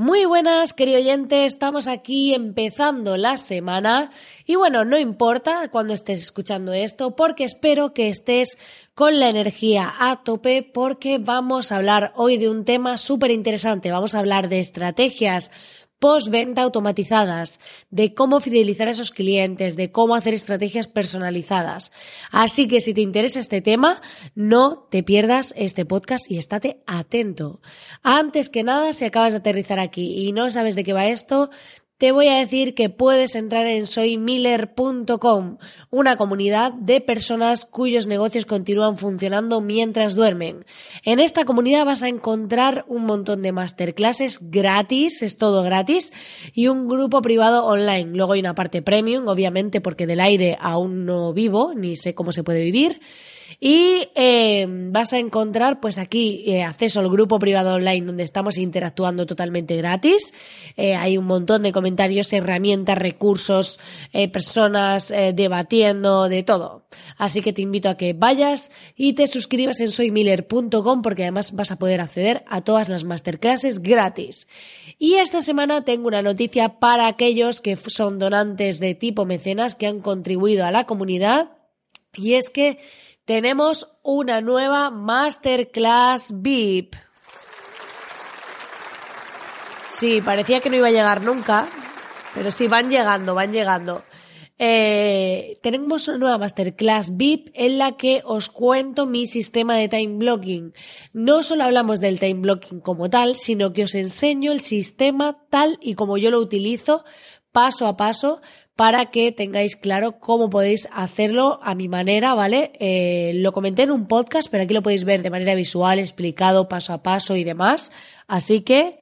Muy buenas, querido oyente, estamos aquí empezando la semana. Y bueno, no importa cuando estés escuchando esto porque espero que estés con la energía a tope porque vamos a hablar hoy de un tema súper interesante, vamos a hablar de estrategias postventa automatizadas, de cómo fidelizar a esos clientes, de cómo hacer estrategias personalizadas. Así que si te interesa este tema, no te pierdas este podcast y estate atento. Antes que nada, si acabas de aterrizar aquí y no sabes de qué va esto, te voy a decir que puedes entrar en soymiller.com, una comunidad de personas cuyos negocios continúan funcionando mientras duermen. En esta comunidad vas a encontrar un montón de masterclasses gratis, es todo gratis, y un grupo privado online. Luego hay una parte premium, obviamente porque del aire aún no vivo, ni sé cómo se puede vivir. Y eh, vas a encontrar pues aquí eh, acceso al grupo privado online donde estamos interactuando totalmente gratis. Eh, hay un montón de comentarios, herramientas, recursos, personas debatiendo, de todo. Así que te invito a que vayas y te suscribas en soymiller.com porque además vas a poder acceder a todas las masterclasses gratis. Y esta semana tengo una noticia para aquellos que son donantes de tipo mecenas que han contribuido a la comunidad y es que tenemos una nueva Masterclass VIP. Sí, parecía que no iba a llegar nunca, pero sí, van llegando, van llegando. Eh, tenemos una nueva masterclass VIP en la que os cuento mi sistema de time blocking. No solo hablamos del time blocking como tal, sino que os enseño el sistema tal y como yo lo utilizo paso a paso para que tengáis claro cómo podéis hacerlo a mi manera, ¿vale? Eh, lo comenté en un podcast, pero aquí lo podéis ver de manera visual, explicado paso a paso y demás. Así que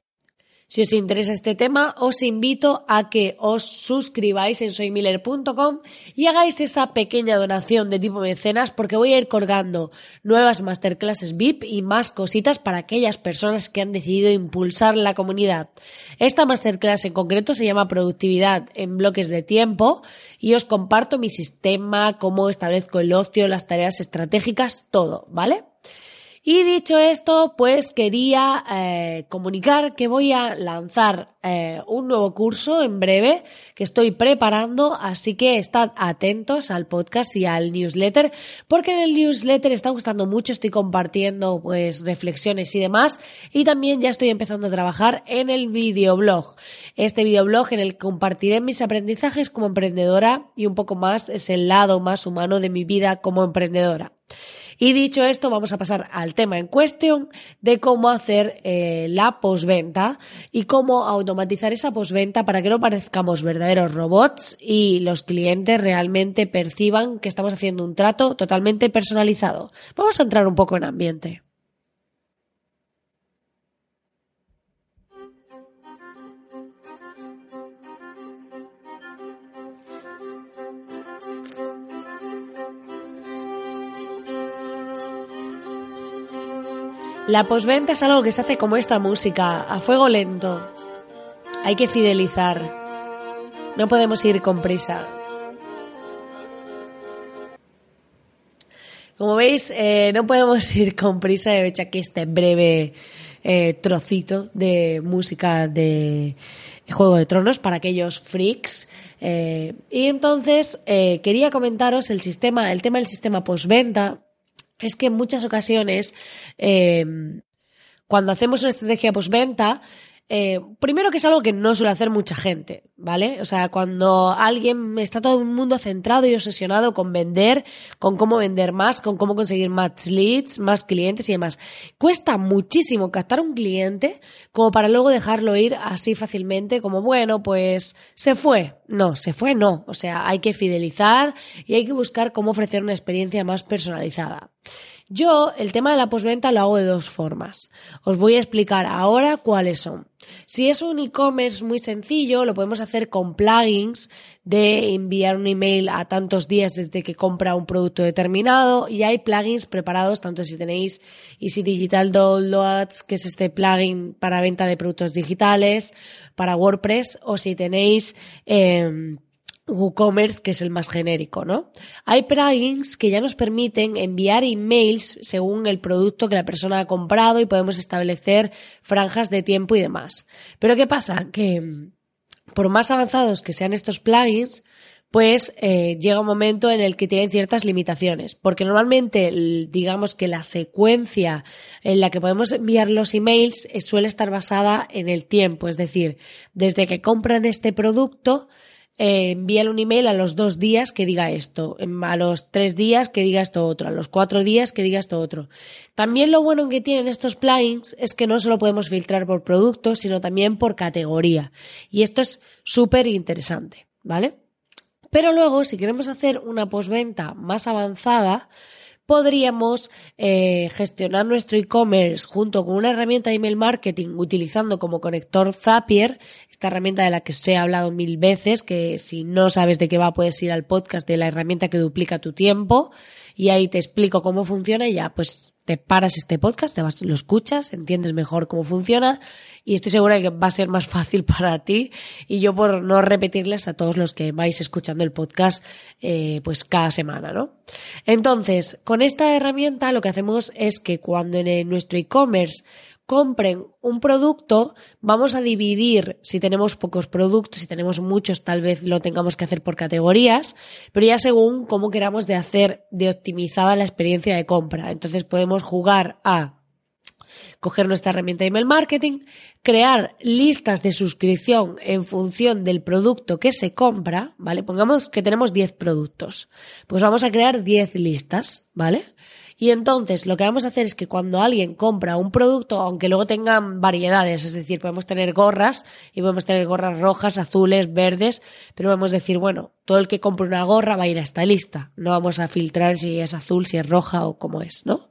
si os interesa este tema, os invito a que os suscribáis en soymiller.com y hagáis esa pequeña donación de tipo mecenas porque voy a ir colgando nuevas masterclasses VIP y más cositas para aquellas personas que han decidido impulsar la comunidad. Esta masterclass en concreto se llama Productividad en bloques de tiempo y os comparto mi sistema, cómo establezco el ocio, las tareas estratégicas, todo, ¿vale? Y dicho esto, pues quería eh, comunicar que voy a lanzar eh, un nuevo curso en breve que estoy preparando, así que estad atentos al podcast y al newsletter, porque en el newsletter está gustando mucho, estoy compartiendo pues reflexiones y demás, y también ya estoy empezando a trabajar en el videoblog. Este videoblog en el que compartiré mis aprendizajes como emprendedora y un poco más es el lado más humano de mi vida como emprendedora. Y dicho esto, vamos a pasar al tema en cuestión de cómo hacer eh, la posventa y cómo automatizar esa posventa para que no parezcamos verdaderos robots y los clientes realmente perciban que estamos haciendo un trato totalmente personalizado. Vamos a entrar un poco en ambiente. La posventa es algo que se hace como esta música, a fuego lento. Hay que fidelizar. No podemos ir con prisa. Como veis, eh, no podemos ir con prisa. He hecho aquí este breve eh, trocito de música de Juego de Tronos para aquellos freaks. Eh, y entonces quería comentaros el sistema, el tema del sistema postventa. Es que en muchas ocasiones, eh, cuando hacemos una estrategia postventa, eh, primero que es algo que no suele hacer mucha gente, ¿vale? O sea, cuando alguien está todo el mundo centrado y obsesionado con vender, con cómo vender más, con cómo conseguir más leads, más clientes y demás. Cuesta muchísimo captar un cliente como para luego dejarlo ir así fácilmente, como bueno, pues se fue. No, se fue no. O sea, hay que fidelizar y hay que buscar cómo ofrecer una experiencia más personalizada. Yo el tema de la postventa lo hago de dos formas. Os voy a explicar ahora cuáles son. Si es un e-commerce muy sencillo, lo podemos hacer con plugins de enviar un email a tantos días desde que compra un producto determinado y hay plugins preparados, tanto si tenéis Easy Digital Downloads, que es este plugin para venta de productos digitales, para WordPress, o si tenéis... Eh, WooCommerce, que es el más genérico, ¿no? Hay plugins que ya nos permiten enviar emails según el producto que la persona ha comprado y podemos establecer franjas de tiempo y demás. Pero ¿qué pasa? Que mm, por más avanzados que sean estos plugins, pues eh, llega un momento en el que tienen ciertas limitaciones, porque normalmente digamos que la secuencia en la que podemos enviar los emails eh, suele estar basada en el tiempo, es decir, desde que compran este producto eh, envíale un email a los dos días que diga esto, a los tres días que diga esto otro, a los cuatro días que diga esto otro. También lo bueno que tienen estos plugins es que no solo podemos filtrar por producto, sino también por categoría. Y esto es súper interesante, ¿vale? Pero luego, si queremos hacer una postventa más avanzada, podríamos eh, gestionar nuestro e-commerce junto con una herramienta de email marketing utilizando como conector Zapier, esta herramienta de la que se ha hablado mil veces, que si no sabes de qué va puedes ir al podcast de la herramienta que duplica tu tiempo y ahí te explico cómo funciona y ya pues te paras este podcast, te vas, lo escuchas, entiendes mejor cómo funciona y estoy segura de que va a ser más fácil para ti y yo por no repetirles a todos los que vais escuchando el podcast eh, pues cada semana, ¿no? Entonces, con esta herramienta lo que hacemos es que cuando en nuestro e-commerce compren un producto, vamos a dividir, si tenemos pocos productos, si tenemos muchos, tal vez lo tengamos que hacer por categorías, pero ya según cómo queramos de hacer de optimizada la experiencia de compra. Entonces podemos jugar a coger nuestra herramienta de email marketing, crear listas de suscripción en función del producto que se compra, ¿vale? Pongamos que tenemos 10 productos. Pues vamos a crear 10 listas, ¿vale? Y entonces lo que vamos a hacer es que cuando alguien compra un producto, aunque luego tengan variedades, es decir, podemos tener gorras y podemos tener gorras rojas, azules, verdes, pero podemos decir, bueno, todo el que compre una gorra va a ir a esta lista. No vamos a filtrar si es azul, si es roja o cómo es, ¿no?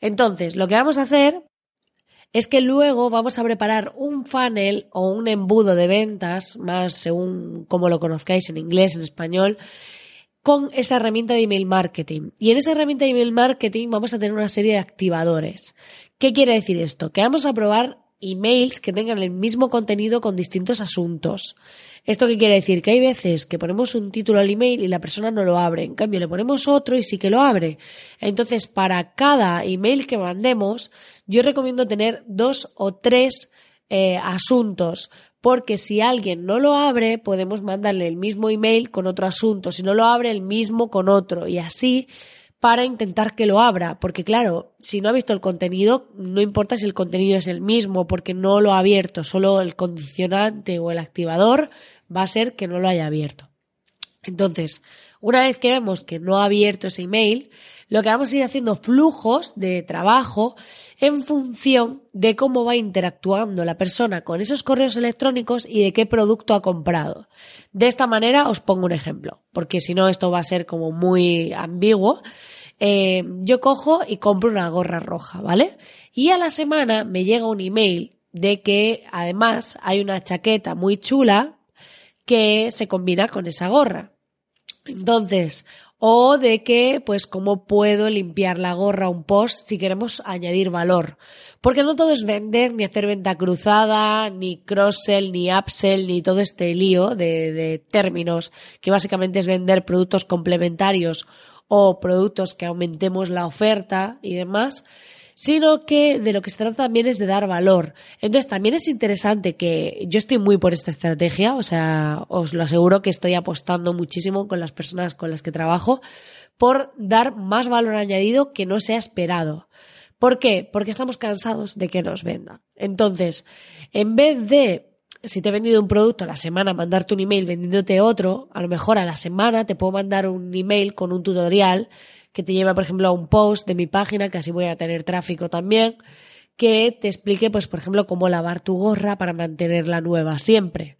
Entonces, lo que vamos a hacer es que luego vamos a preparar un funnel o un embudo de ventas, más según como lo conozcáis en inglés, en español, con esa herramienta de email marketing. Y en esa herramienta de email marketing vamos a tener una serie de activadores. ¿Qué quiere decir esto? Que vamos a probar emails que tengan el mismo contenido con distintos asuntos. ¿Esto qué quiere decir? Que hay veces que ponemos un título al email y la persona no lo abre. En cambio, le ponemos otro y sí que lo abre. Entonces, para cada email que mandemos, yo recomiendo tener dos o tres eh, asuntos porque si alguien no lo abre, podemos mandarle el mismo email con otro asunto, si no lo abre, el mismo con otro, y así para intentar que lo abra, porque claro, si no ha visto el contenido, no importa si el contenido es el mismo, porque no lo ha abierto, solo el condicionante o el activador va a ser que no lo haya abierto. Entonces, una vez que vemos que no ha abierto ese email, lo que vamos a ir haciendo flujos de trabajo en función de cómo va interactuando la persona con esos correos electrónicos y de qué producto ha comprado. De esta manera os pongo un ejemplo, porque si no esto va a ser como muy ambiguo. Eh, yo cojo y compro una gorra roja, ¿vale? Y a la semana me llega un email de que además hay una chaqueta muy chula que se combina con esa gorra. Entonces, o de que, pues, cómo puedo limpiar la gorra un post si queremos añadir valor. Porque no todo es vender, ni hacer venta cruzada, ni cross-sell, ni upsell, ni todo este lío de, de términos que básicamente es vender productos complementarios o productos que aumentemos la oferta y demás, sino que de lo que se trata también es de dar valor. Entonces también es interesante que yo estoy muy por esta estrategia, o sea, os lo aseguro que estoy apostando muchísimo con las personas con las que trabajo por dar más valor añadido que no sea esperado. ¿Por qué? Porque estamos cansados de que nos vendan. Entonces, en vez de si te he vendido un producto a la semana, mandarte un email vendiéndote otro, a lo mejor a la semana te puedo mandar un email con un tutorial que te lleva, por ejemplo, a un post de mi página, que así voy a tener tráfico también, que te explique, pues, por ejemplo, cómo lavar tu gorra para mantenerla nueva siempre.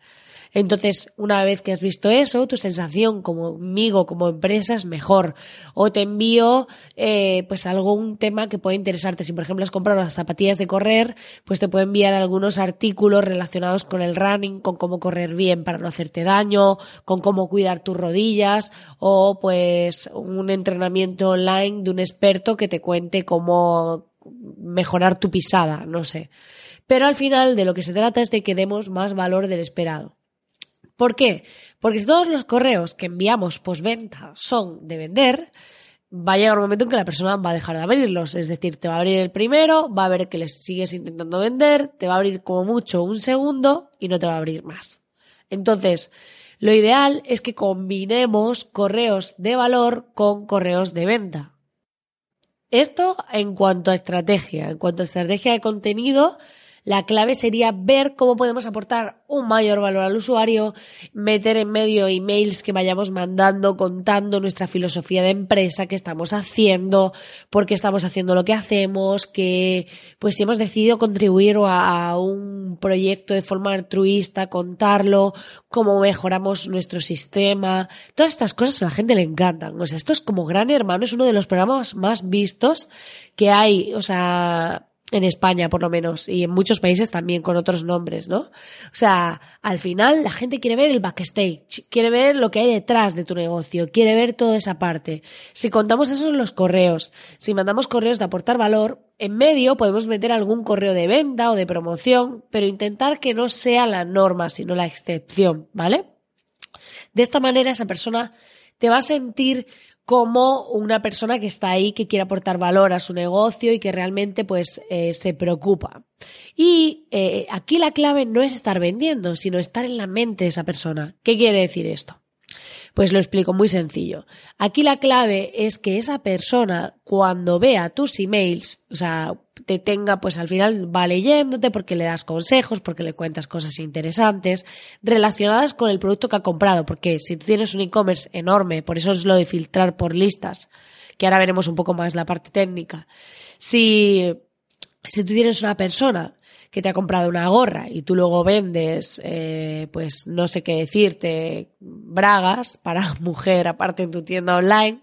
Entonces, una vez que has visto eso, tu sensación conmigo, como empresa, es mejor. O te envío, eh, pues, algún tema que pueda interesarte. Si, por ejemplo, has comprado las zapatillas de correr, pues te puedo enviar algunos artículos relacionados con el running, con cómo correr bien para no hacerte daño, con cómo cuidar tus rodillas, o pues un entrenamiento online de un experto que te cuente cómo mejorar tu pisada, no sé. Pero al final de lo que se trata es de que demos más valor del esperado. ¿Por qué? Porque si todos los correos que enviamos postventa son de vender, va a llegar un momento en que la persona va a dejar de abrirlos. Es decir, te va a abrir el primero, va a ver que les sigues intentando vender, te va a abrir como mucho un segundo y no te va a abrir más. Entonces, lo ideal es que combinemos correos de valor con correos de venta. Esto en cuanto a estrategia. En cuanto a estrategia de contenido, la clave sería ver cómo podemos aportar un mayor valor al usuario, meter en medio emails que vayamos mandando contando nuestra filosofía de empresa, que estamos haciendo, por qué estamos haciendo lo que hacemos, que pues si hemos decidido contribuir a, a un proyecto de forma altruista, contarlo, cómo mejoramos nuestro sistema, todas estas cosas a la gente le encantan. O sea, esto es como Gran Hermano, es uno de los programas más vistos que hay, o sea, en España por lo menos y en muchos países también con otros nombres, ¿no? O sea, al final la gente quiere ver el backstage, quiere ver lo que hay detrás de tu negocio, quiere ver toda esa parte. Si contamos eso en los correos, si mandamos correos de aportar valor, en medio podemos meter algún correo de venta o de promoción, pero intentar que no sea la norma, sino la excepción, ¿vale? De esta manera esa persona te va a sentir como una persona que está ahí, que quiere aportar valor a su negocio y que realmente pues eh, se preocupa. Y eh, aquí la clave no es estar vendiendo, sino estar en la mente de esa persona. ¿Qué quiere decir esto? Pues lo explico muy sencillo. Aquí la clave es que esa persona cuando vea tus emails, o sea, te tenga, pues al final va leyéndote porque le das consejos, porque le cuentas cosas interesantes relacionadas con el producto que ha comprado, porque si tú tienes un e-commerce enorme, por eso es lo de filtrar por listas, que ahora veremos un poco más la parte técnica. Si, si tú tienes una persona que te ha comprado una gorra y tú luego vendes, eh, pues no sé qué decirte, bragas para mujer aparte en tu tienda online,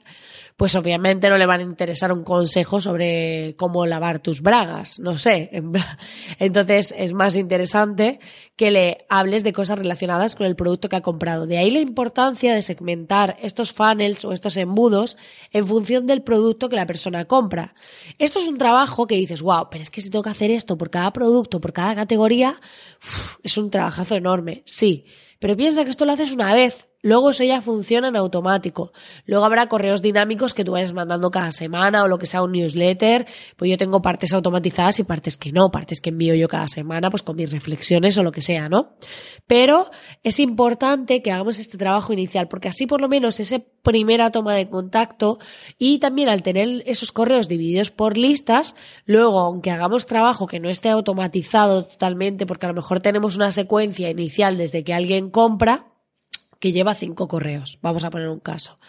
pues obviamente no le van a interesar un consejo sobre cómo lavar tus bragas, no sé. Entonces es más interesante que le hables de cosas relacionadas con el producto que ha comprado. De ahí la importancia de segmentar estos funnels o estos embudos en función del producto que la persona compra. Esto es un trabajo que dices, wow, pero es que si tengo que hacer esto por cada producto, por cada categoría, es un trabajazo enorme. Sí, pero piensa que esto lo haces una vez Luego eso ya funciona en automático. Luego habrá correos dinámicos que tú vayas mandando cada semana o lo que sea un newsletter. Pues yo tengo partes automatizadas y partes que no, partes que envío yo cada semana, pues con mis reflexiones o lo que sea, ¿no? Pero es importante que hagamos este trabajo inicial, porque así por lo menos esa primera toma de contacto y también al tener esos correos divididos por listas, luego aunque hagamos trabajo que no esté automatizado totalmente, porque a lo mejor tenemos una secuencia inicial desde que alguien compra, que lleva cinco correos. Vamos a poner un caso.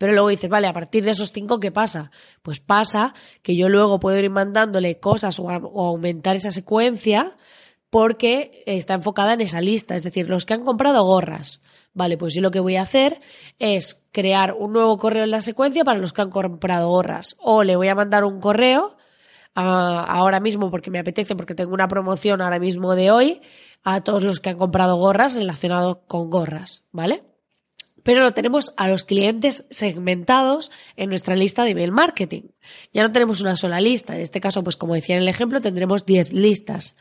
Pero luego dices, vale, a partir de esos cinco, ¿qué pasa? Pues pasa que yo luego puedo ir mandándole cosas o, aumentar esa secuencia porque está enfocada en esa lista. Es decir, los que han comprado gorras. Vale, pues yo lo que voy a hacer es crear un nuevo correo en la secuencia para los que han comprado gorras. O le voy a mandar un correo ahora mismo porque me apetece, porque tengo una promoción ahora mismo de hoy a todos los que han comprado gorras relacionados con gorras, ¿vale? Pero lo tenemos a los clientes segmentados en nuestra lista de email marketing. Ya no tenemos una sola lista. En este caso, pues como decía en el ejemplo, tendremos 10 listas.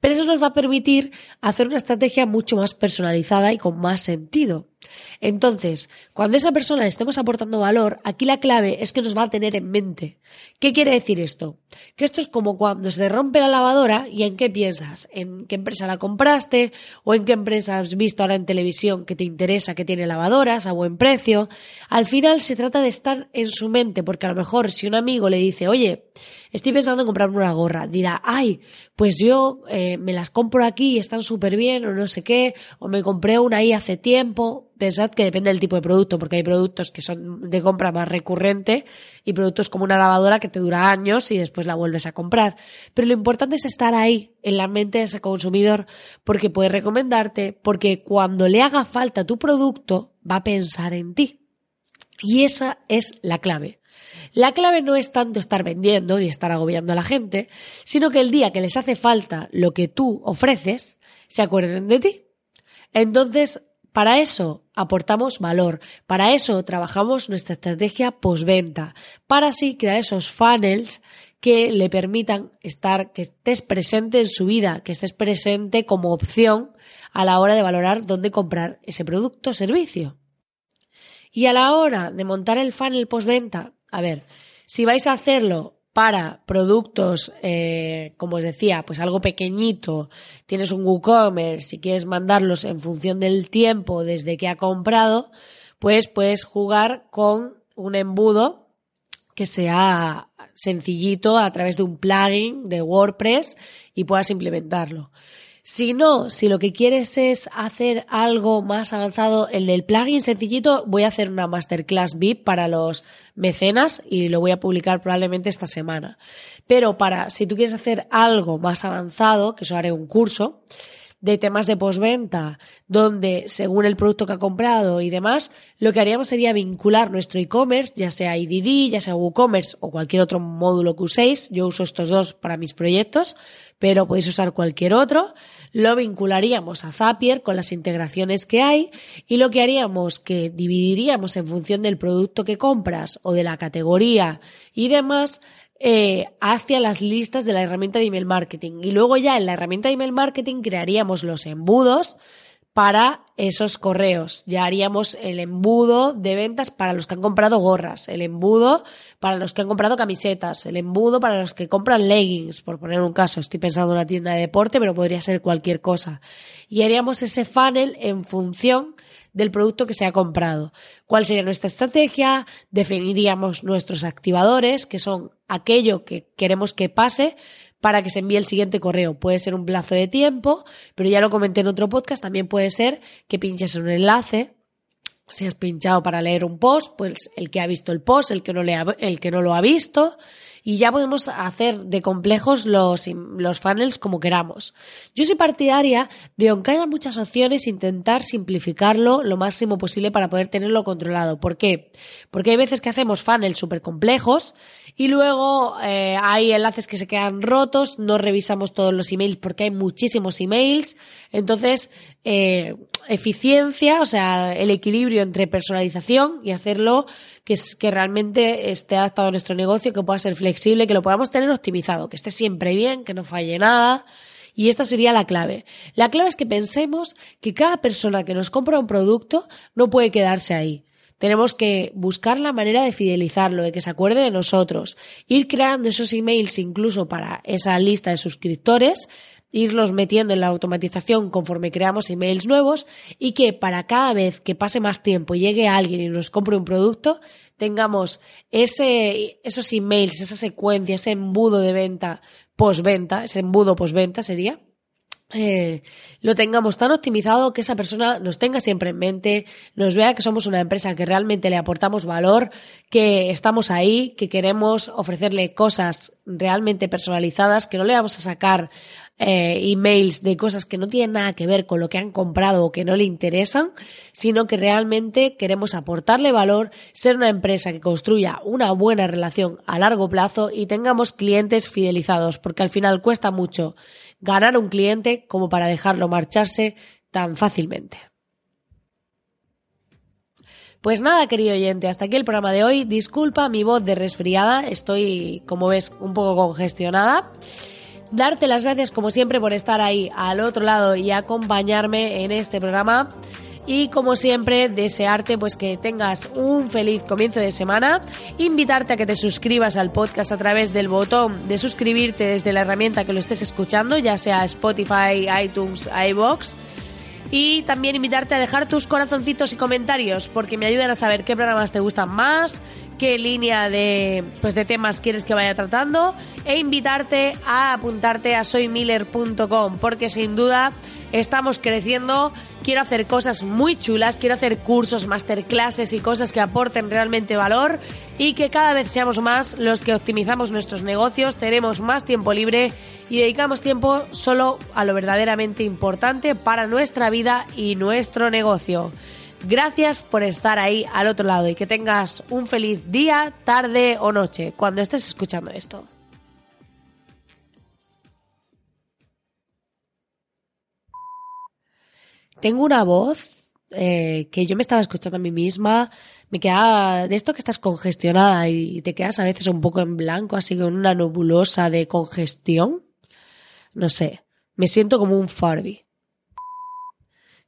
Pero eso nos va a permitir hacer una estrategia mucho más personalizada y con más sentido. Entonces, cuando esa persona le estemos aportando valor, aquí la clave es que nos va a tener en mente. ¿Qué quiere decir esto? Que esto es como cuando se rompe la lavadora y en qué piensas, en qué empresa la compraste o en qué empresa has visto ahora en televisión que te interesa que tiene lavadoras a buen precio. Al final se trata de estar en su mente, porque a lo mejor si un amigo le dice, oye, estoy pensando en comprarme una gorra, dirá, ay, pues yo eh, me las compro aquí y están súper bien o no sé qué, o me compré una ahí hace tiempo. Pensad que depende del tipo de producto, porque hay productos que son de compra más recurrente y productos como una lavadora que te dura años y después la vuelves a comprar. Pero lo importante es estar ahí, en la mente de ese consumidor, porque puede recomendarte, porque cuando le haga falta tu producto, va a pensar en ti. Y esa es la clave. La clave no es tanto estar vendiendo y estar agobiando a la gente, sino que el día que les hace falta lo que tú ofreces, se acuerden de ti. Entonces, para eso aportamos valor, para eso trabajamos nuestra estrategia postventa, para así crear esos funnels que le permitan estar, que estés presente en su vida, que estés presente como opción a la hora de valorar dónde comprar ese producto o servicio. Y a la hora de montar el funnel postventa, a ver, si vais a hacerlo para productos, eh, como os decía, pues algo pequeñito, tienes un WooCommerce, si quieres mandarlos en función del tiempo desde que ha comprado, pues puedes jugar con un embudo que sea sencillito a través de un plugin de WordPress y puedas implementarlo. Si no, si lo que quieres es hacer algo más avanzado, en el plugin sencillito, voy a hacer una masterclass VIP para los mecenas y lo voy a publicar probablemente esta semana. Pero para, si tú quieres hacer algo más avanzado, que eso haré un curso, de temas de postventa, donde según el producto que ha comprado y demás, lo que haríamos sería vincular nuestro e-commerce, ya sea IDD, ya sea WooCommerce o cualquier otro módulo que uséis. Yo uso estos dos para mis proyectos, pero podéis usar cualquier otro. Lo vincularíamos a Zapier con las integraciones que hay y lo que haríamos que dividiríamos en función del producto que compras o de la categoría y demás eh, hacia las listas de la herramienta de email marketing. Y luego ya en la herramienta de email marketing crearíamos los embudos para esos correos. Ya haríamos el embudo de ventas para los que han comprado gorras, el embudo para los que han comprado camisetas, el embudo para los que compran leggings, por poner un caso. Estoy pensando en una tienda de deporte, pero podría ser cualquier cosa. Y haríamos ese funnel en función del producto que se ha comprado. ¿Cuál sería nuestra estrategia? Definiríamos nuestros activadores, que son aquello que queremos que pase para que se envíe el siguiente correo. Puede ser un plazo de tiempo, pero ya lo comenté en otro podcast, también puede ser que pinches un enlace. Si has pinchado para leer un post, pues el que ha visto el post, el que no, le el que no lo ha visto, y ya podemos hacer de complejos los, los funnels como queramos. Yo soy partidaria de, aunque haya muchas opciones, intentar simplificarlo lo máximo posible para poder tenerlo controlado. ¿Por qué? Porque hay veces que hacemos funnels súper complejos y luego eh, hay enlaces que se quedan rotos, no revisamos todos los emails porque hay muchísimos emails. Entonces, eh, eficiencia, o sea, el equilibrio entre personalización y hacerlo que, que realmente esté adaptado a nuestro negocio, que pueda ser flexible, que lo podamos tener optimizado, que esté siempre bien, que no falle nada. Y esta sería la clave. La clave es que pensemos que cada persona que nos compra un producto no puede quedarse ahí. Tenemos que buscar la manera de fidelizarlo, de que se acuerde de nosotros, ir creando esos emails incluso para esa lista de suscriptores, irlos metiendo en la automatización conforme creamos emails nuevos y que para cada vez que pase más tiempo y llegue alguien y nos compre un producto, tengamos ese, esos emails, esa secuencia, ese embudo de venta postventa, ese embudo postventa sería, eh, lo tengamos tan optimizado que esa persona nos tenga siempre en mente, nos vea que somos una empresa que realmente le aportamos valor, que estamos ahí, que queremos ofrecerle cosas realmente personalizadas, que no le vamos a sacar eh, emails de cosas que no tienen nada que ver con lo que han comprado o que no le interesan, sino que realmente queremos aportarle valor, ser una empresa que construya una buena relación a largo plazo y tengamos clientes fidelizados, porque al final cuesta mucho ganar un cliente como para dejarlo marcharse tan fácilmente. Pues nada, querido oyente, hasta aquí el programa de hoy. Disculpa mi voz de resfriada, estoy, como ves, un poco congestionada darte las gracias como siempre por estar ahí al otro lado y acompañarme en este programa. y como siempre desearte pues que tengas un feliz comienzo de semana, invitarte a que te suscribas al podcast a través del botón de suscribirte desde la herramienta que lo estés escuchando, ya sea Spotify, iTunes, iBox y también invitarte a dejar tus corazoncitos y comentarios porque me ayudan a saber qué programas te gustan más, qué línea de, pues de temas quieres que vaya tratando e invitarte a apuntarte a soymiller.com porque sin duda estamos creciendo, quiero hacer cosas muy chulas, quiero hacer cursos, masterclasses y cosas que aporten realmente valor y que cada vez seamos más los que optimizamos nuestros negocios, tenemos más tiempo libre y dedicamos tiempo solo a lo verdaderamente importante para nuestra vida y nuestro negocio. Gracias por estar ahí al otro lado y que tengas un feliz día, tarde o noche cuando estés escuchando esto. Tengo una voz eh, que yo me estaba escuchando a mí misma, me quedaba de esto que estás congestionada y te quedas a veces un poco en blanco, así con una nebulosa de congestión. No sé, me siento como un Farby.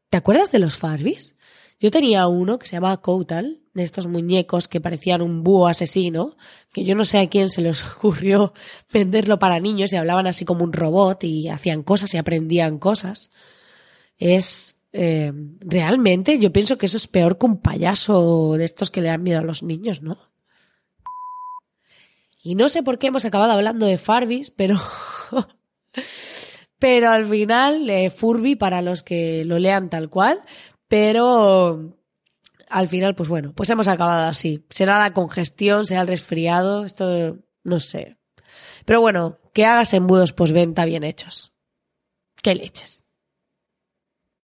¿Te acuerdas de los Farbys? Yo tenía uno que se llamaba Koutal, de estos muñecos que parecían un búho asesino, que yo no sé a quién se les ocurrió venderlo para niños y hablaban así como un robot y hacían cosas y aprendían cosas. Es eh, realmente yo pienso que eso es peor que un payaso de estos que le dan miedo a los niños, ¿no? Y no sé por qué hemos acabado hablando de Farbis, pero pero al final eh, Furby para los que lo lean tal cual, pero al final pues bueno, pues hemos acabado así. Será la congestión, será el resfriado, esto no sé. Pero bueno, que hagas embudos postventa bien hechos. ¿Qué leches?